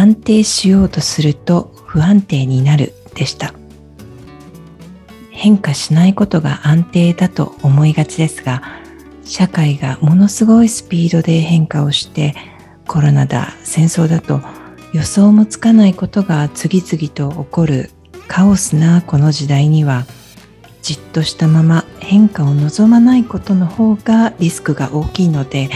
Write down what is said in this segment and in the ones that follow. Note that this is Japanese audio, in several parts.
安定しようとすると不安定になるでした。変化しないことが安定だと思いがちですが社会がものすごいスピードで変化をしてコロナだ戦争だと予想もつかないことが次々と起こるカオスなこの時代にはじっとしたまま変化を望まないことの方がリスクが大きいので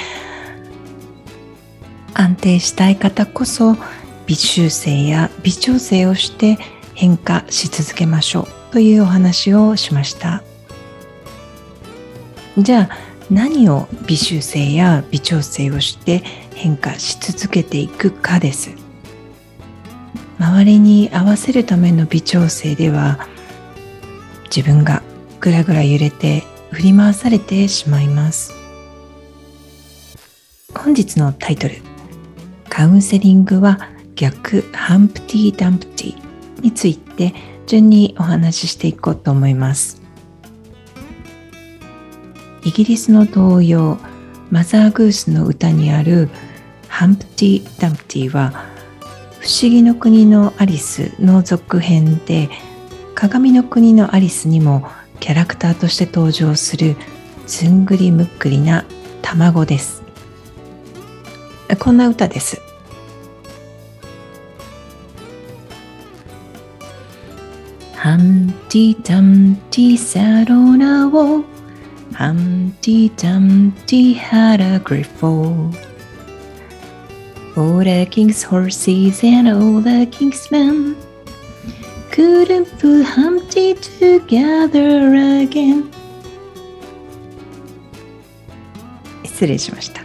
安定したい方こそ微修正や微調整をして変化し続けましょうというお話をしました。じゃあ何を微修正や微調整をして変化し続けていくかです。周りに合わせるための微調整では自分がぐらぐら揺れて振り回されてしまいます。本日のタイトルカウンセリングは逆ハンプティ・ダンプティについて順にお話ししていこうと思います。イギリスの童謡マザーグースの歌にあるハンプティ・ダンプティは不思議の国のアリスの続編で鏡の国のアリスにもキャラクターとして登場するずんぐりむっくりな卵です。こんな歌です。Humpty Dumpty sat on a wall. Humpty Dumpty had a great fall. All the king's horses and all the king's men couldn't put Humpty together again. 失礼しました。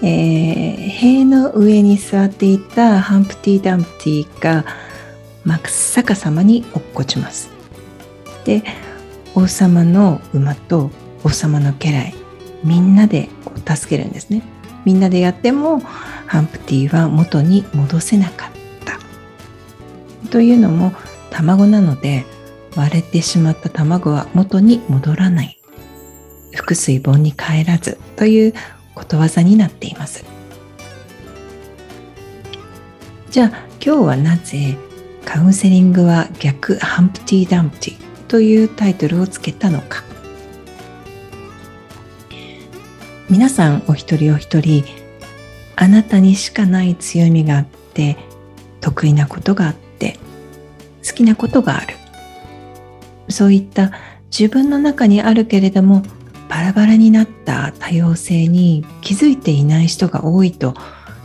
えー、塀の上に座っていたハンプティ・ダンプティが真っ逆さまに落っこちます。で王様の馬と王様の家来みんなでこう助けるんですね。みんなでやってもハンプティは元に戻せなかった。というのも卵なので割れてしまった卵は元に戻らない。腹水盆に帰らずということわざになっています。じゃあ今日はなぜカウンセリングは逆ハンプティ・ダンプティというタイトルをつけたのか。皆さんお一人お一人あなたにしかない強みがあって得意なことがあって好きなことがある。そういった自分の中にあるけれどもバラバラになった多様性に気づいていない人が多いと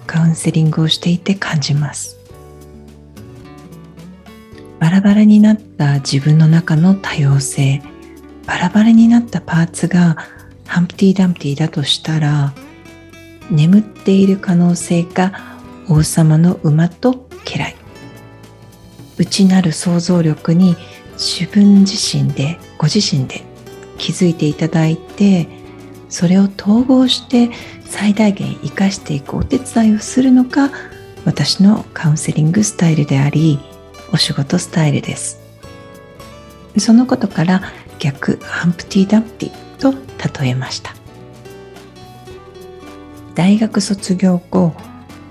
カウンセリングをしていて感じます。ラバラになった自分の中の多様性。バラバラになったパーツがハンプティ・ダンプティだとしたら眠っている可能性が王様の馬と家来。内なる想像力に自分自身でご自身で気づいていただいてそれを統合して最大限生かしていくお手伝いをするのが私のカウンセリングスタイルでありお仕事スタイルです。そのことから逆ハンプティ・ダンプティと例えました。大学卒業後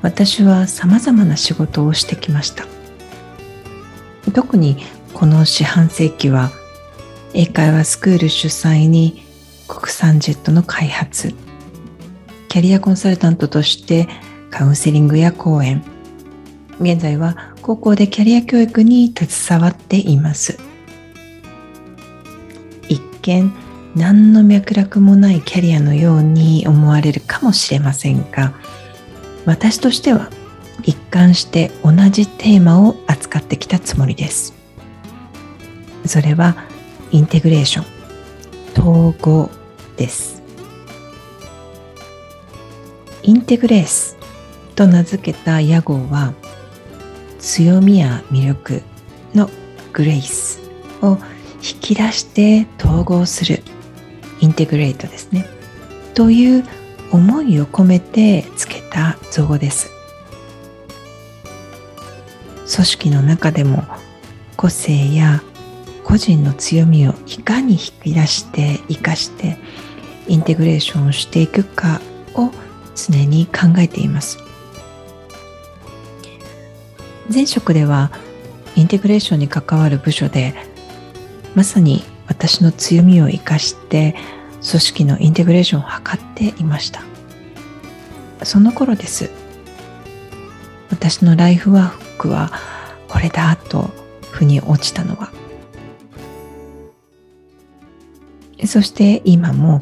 私はさまざまな仕事をしてきました。特にこの四半世紀は英会話スクール主催に国産ジェットの開発キャリアコンサルタントとしてカウンセリングや講演現在は高校でキャリア教育に携わっています。一見何の脈絡もないキャリアのように思われるかもしれませんが私としては一貫して同じテーマを扱ってきたつもりです。それはインテグレーション統合です。インテグレースと名付けた屋号は強みや魅力のグレイスを引き出して統合するインテグレートですね。という思いを込めてつけた造語です。組織の中でも個性や個人の強みをいかに引き出して生かしてインテグレーションをしていくかを常に考えています。前職ではインテグレーションに関わる部署でまさに私の強みを生かして組織のインテグレーションを図っていました。その頃です。私のライフワークはこれだと腑に落ちたのは。そして今も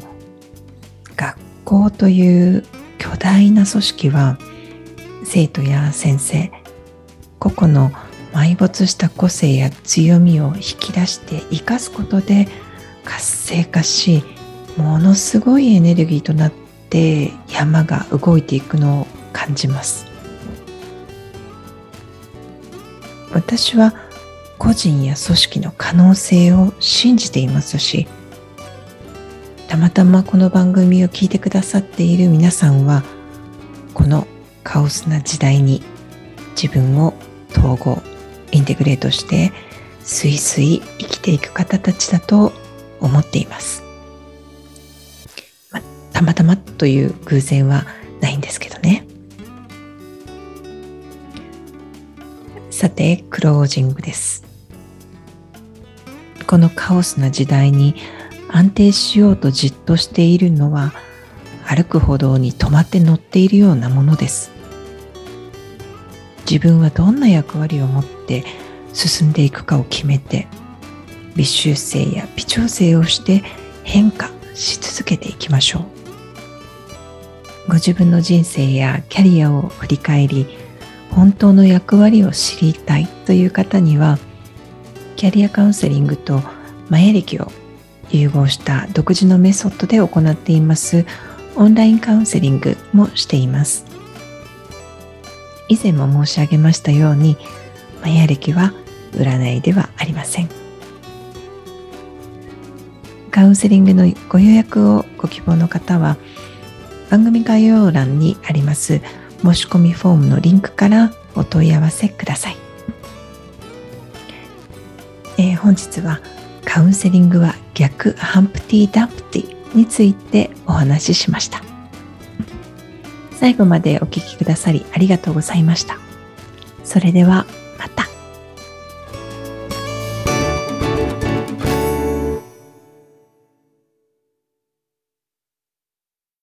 学校という巨大な組織は生徒や先生個々の埋没した個性や強みを引き出して生かすことで活性化しものすごいエネルギーとなって山が動いていくのを感じます。私は個人や組織の可能性を信じていますしたまたまこの番組を聞いてくださっている皆さんはこのカオスな時代に自分を統合インテグレートしてすいすい生きていく方たちだと思っています、またまたまという偶然はないんですけどね。さてクロージングです。このカオスな時代に安定しようとじっとしているのは歩く歩道に止まって乗っているようなものです。自分はどんな役割を持って進んでいくかを決めて微修正や微調整をして変化し続けていきましょう。ご自分の人生やキャリアを振り返り本当の役割を知りたいという方にはキャリアカウンセリングと前歴を融合した独自のメソッドで行っています。オンラインカウンセリングもしています。以前も申し上げましたようにマヤ歴は占いではありません。カウンセリングのご予約をご希望の方は番組概要欄にあります申し込みフォームのリンクからお問い合わせください、えー、本日はカウンセリングは逆ハンプティ・ダンプティについてお話ししました。最後までお聴きくださりありがとうございました。それでは